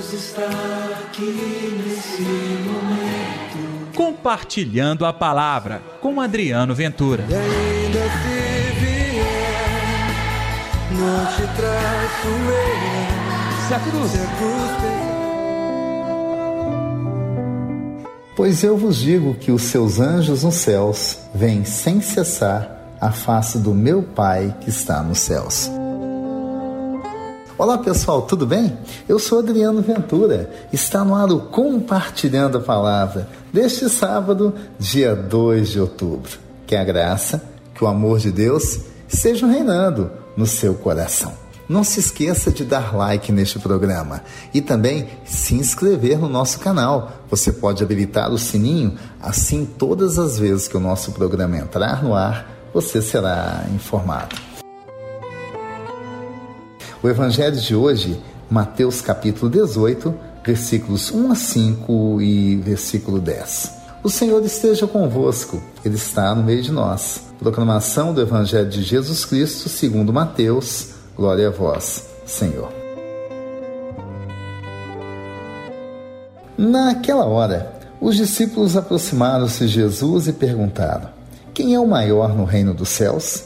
Deus está aqui nesse momento. Compartilhando a palavra com Adriano Ventura. E ainda se vier, não te traço eu. Se a cruz, Se a cruz pesar. Pois eu vos digo que os seus anjos nos céus vêm sem cessar a face do meu Pai que está nos céus. Olá pessoal, tudo bem? Eu sou Adriano Ventura. Está no ar o Compartilhando a Palavra deste sábado, dia 2 de outubro. Que a graça, que o amor de Deus estejam reinando no seu coração. Não se esqueça de dar like neste programa e também se inscrever no nosso canal. Você pode habilitar o sininho, assim todas as vezes que o nosso programa entrar no ar, você será informado. O evangelho de hoje, Mateus capítulo 18, versículos 1 a 5 e versículo 10. O Senhor esteja convosco, Ele está no meio de nós. Proclamação do Evangelho de Jesus Cristo segundo Mateus. Glória a vós, Senhor. Naquela hora, os discípulos aproximaram-se de Jesus e perguntaram: Quem é o maior no reino dos céus?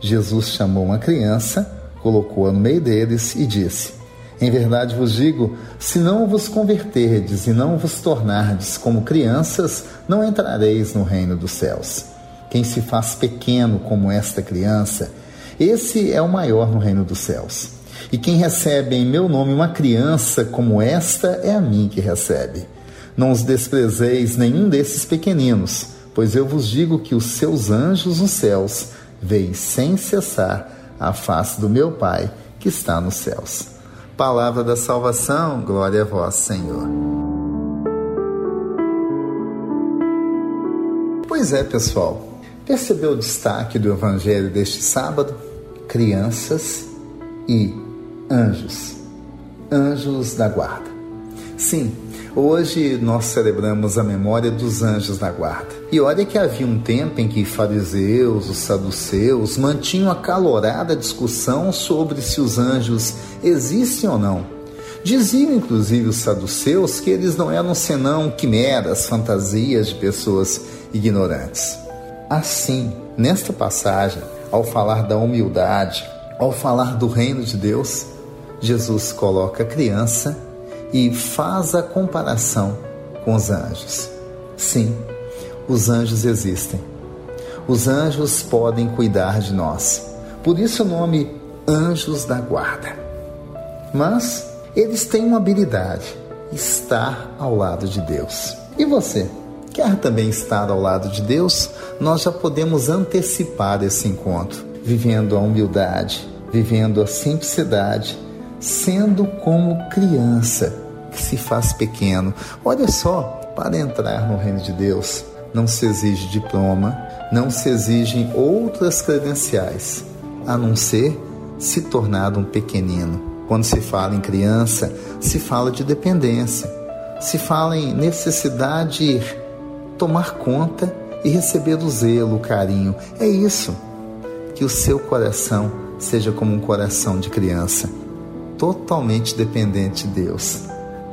Jesus chamou uma criança, colocou-a no meio deles e disse: Em verdade vos digo, se não vos converterdes e não vos tornardes como crianças, não entrareis no reino dos céus. Quem se faz pequeno como esta criança, esse é o maior no reino dos céus. E quem recebe em meu nome uma criança como esta, é a mim que recebe. Não os desprezeis nenhum desses pequeninos, pois eu vos digo que os seus anjos nos céus veem sem cessar a face do meu Pai que está nos céus. Palavra da salvação, glória a vós, Senhor. Pois é, pessoal, percebeu o destaque do Evangelho deste sábado? Crianças e anjos, anjos da guarda. Sim, hoje nós celebramos a memória dos anjos da guarda. E olha que havia um tempo em que fariseus, os saduceus, mantinham acalorada discussão sobre se os anjos existem ou não. Diziam, inclusive, os saduceus que eles não eram senão quimeras, fantasias de pessoas ignorantes. Assim, nesta passagem, ao falar da humildade, ao falar do reino de Deus, Jesus coloca a criança e faz a comparação com os anjos. Sim, os anjos existem. Os anjos podem cuidar de nós. Por isso o nome anjos da guarda. Mas eles têm uma habilidade: estar ao lado de Deus. E você? Quer também estar ao lado de Deus? Nós já podemos antecipar esse encontro, vivendo a humildade, vivendo a simplicidade, sendo como criança que se faz pequeno. Olha só, para entrar no reino de Deus, não se exige diploma, não se exigem outras credenciais, a não ser se tornar um pequenino. Quando se fala em criança, se fala de dependência, se fala em necessidade de tomar conta e receber o zelo, o carinho. É isso. Que o seu coração seja como um coração de criança, totalmente dependente de Deus,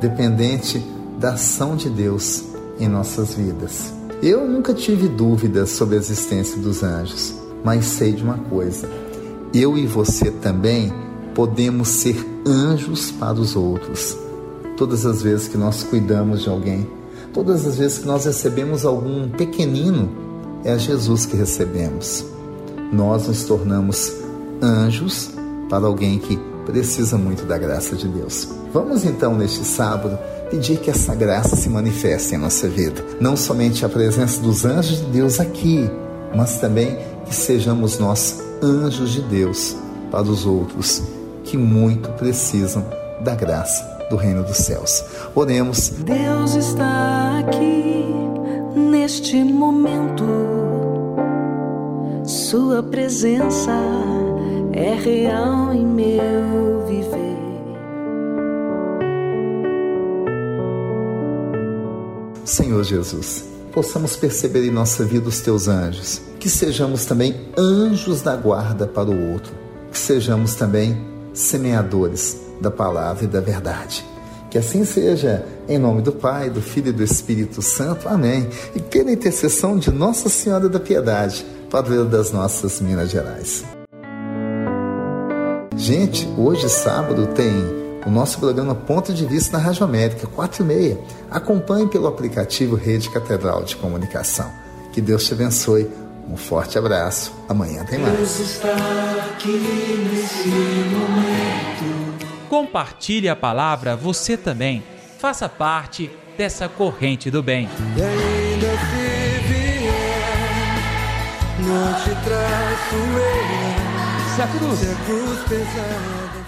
dependente da ação de Deus em nossas vidas. Eu nunca tive dúvidas sobre a existência dos anjos, mas sei de uma coisa: eu e você também podemos ser anjos para os outros. Todas as vezes que nós cuidamos de alguém, todas as vezes que nós recebemos algum pequenino, é Jesus que recebemos. Nós nos tornamos anjos para alguém que precisa muito da graça de Deus. Vamos então, neste sábado, pedir que essa graça se manifeste em nossa vida. Não somente a presença dos anjos de Deus aqui, mas também que sejamos nós anjos de Deus para os outros que muito precisam da graça do reino dos céus. Oremos. Deus está aqui neste momento. Sua presença é real em meu viver. Senhor Jesus, possamos perceber em nossa vida os teus anjos, que sejamos também anjos da guarda para o outro, que sejamos também semeadores da palavra e da verdade. Que assim seja, em nome do Pai, do Filho e do Espírito Santo. Amém. E pela intercessão de Nossa Senhora da Piedade, padroeira das nossas Minas Gerais. Gente, hoje sábado tem o nosso programa Ponto de Vista na Rádio América, 4 e meia. Acompanhe pelo aplicativo Rede Catedral de Comunicação. Que Deus te abençoe. Um forte abraço. Amanhã tem mais. Deus está aqui nesse momento. Compartilhe a palavra você também. Faça parte dessa corrente do bem. E ainda se vier, não te traço eu. Se cruz Se a cruz pesada.